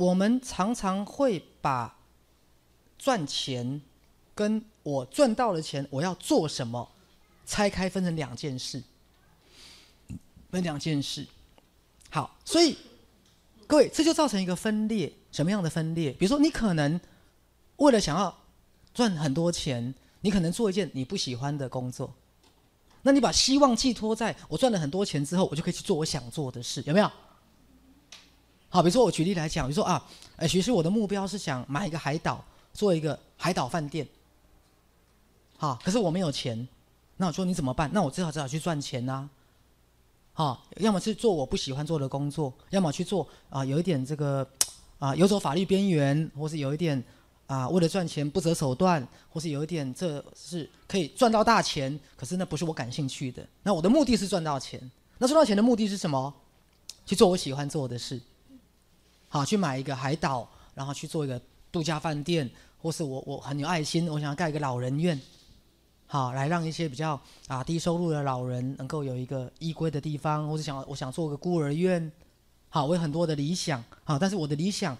我们常常会把赚钱跟我赚到了钱我要做什么拆开分成两件事，分两件事。好，所以各位这就造成一个分裂，什么样的分裂？比如说你可能为了想要赚很多钱，你可能做一件你不喜欢的工作，那你把希望寄托在我赚了很多钱之后，我就可以去做我想做的事，有没有？好，比如说我举例来讲，比如说啊，哎，其实我的目标是想买一个海岛，做一个海岛饭店。好，可是我没有钱，那我说你怎么办？那我只好只好去赚钱呐。好，要么是做我不喜欢做的工作，要么去做啊，有一点这个啊游走法律边缘，或是有一点啊为了赚钱不择手段，或是有一点这是可以赚到大钱，可是那不是我感兴趣的。那我的目的是赚到钱，那赚到钱的目的是什么？去做我喜欢做的事。好，去买一个海岛，然后去做一个度假饭店，或是我我很有爱心，我想要盖一个老人院。好，来让一些比较啊低收入的老人能够有一个依归的地方，或是想我想做个孤儿院。好，我有很多的理想，好，但是我的理想，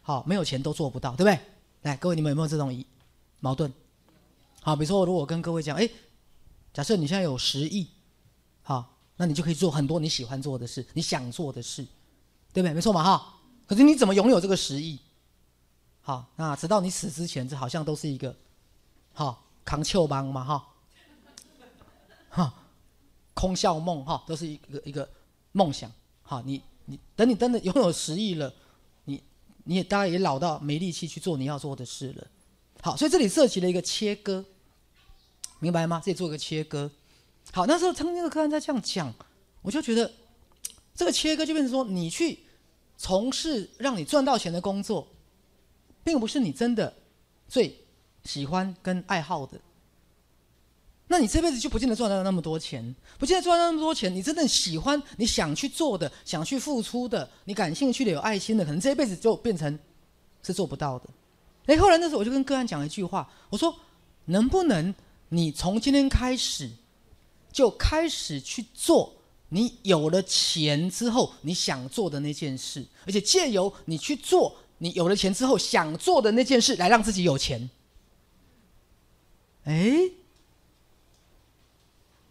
好没有钱都做不到，对不对？来，各位你们有没有这种矛盾？好，比如说如果跟各位讲，哎，假设你现在有十亿，好，那你就可以做很多你喜欢做的事，你想做的事，对不对？没错嘛，哈。可是你怎么拥有这个十亿？好，那直到你死之前，这好像都是一个，好。扛秋帮嘛哈，哈，空笑梦哈，都是一个一个梦想。好，你你等你真的拥有十亿了，你你也当然也老到没力气去做你要做的事了。好，所以这里涉及了一个切割，明白吗？这里做一个切割。好，那时候曾经的客人在这样讲，我就觉得这个切割就变成说，你去从事让你赚到钱的工作，并不是你真的最。喜欢跟爱好的，那你这辈子就不见得赚到那么多钱，不见得赚到那么多钱。你真正喜欢、你想去做的、想去付出的、你感兴趣的、有爱心的，可能这一辈子就变成是做不到的。哎，后来那时候我就跟个案讲一句话，我说：能不能你从今天开始就开始去做你有了钱之后你想做的那件事，而且借由你去做你有了钱之后想做的那件事，来让自己有钱。哎，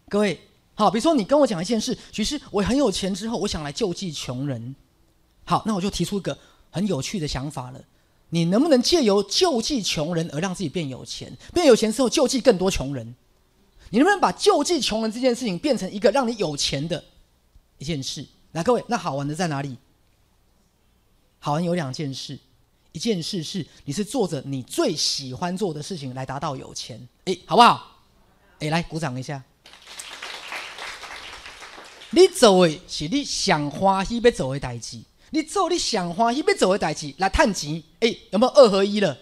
各位，好，比如说你跟我讲一件事，其实我很有钱之后，我想来救济穷人。好，那我就提出一个很有趣的想法了：你能不能借由救济穷人而让自己变有钱？变有钱之后救济更多穷人？你能不能把救济穷人这件事情变成一个让你有钱的一件事？来，各位，那好玩的在哪里？好玩有两件事。一件事是，你是做着你最喜欢做的事情来达到有钱，哎，好不好？哎，来鼓掌一下。你做的是你想欢喜要做的代志，你做你想欢喜要做的代志来赚钱，哎，有没有二合一了？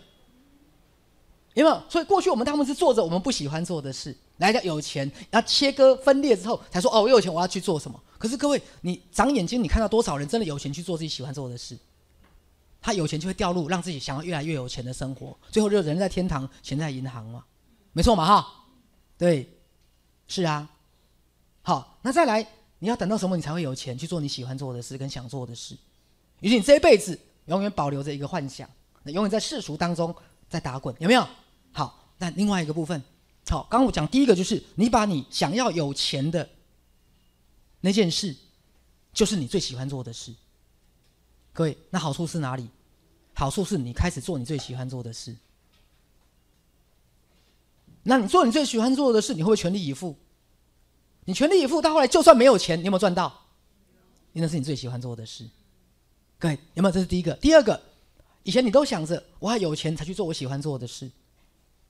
有没有？所以过去我们他们是做着我们不喜欢做的事，来叫有钱，然后切割分裂之后才说哦，我有钱，我要去做什么？可是各位，你长眼睛，你看到多少人真的有钱去做自己喜欢做的事？他有钱就会掉入让自己想要越来越有钱的生活，最后就人在天堂，钱在银行嘛，没错嘛哈，对，是啊，好，那再来，你要等到什么你才会有钱去做你喜欢做的事跟想做的事？于是你这一辈子永远保留着一个幻想，永远在世俗当中在打滚，有没有？那另外一个部分，好，刚刚我讲第一个就是你把你想要有钱的那件事，就是你最喜欢做的事。各位，那好处是哪里？好处是你开始做你最喜欢做的事，那你做你最喜欢做的事，你会不会全力以赴？你全力以赴，到后来就算没有钱，你有没有赚到？因为那是你最喜欢做的事。各位有没有？这是第一个。第二个，以前你都想着我要有钱才去做我喜欢做的事。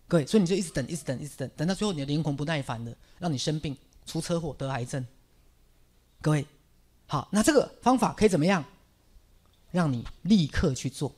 各位，所以你就一直等，一直等，一直等，等到最后你的灵魂不耐烦了，让你生病、出车祸、得癌症。各位，好，那这个方法可以怎么样？让你立刻去做。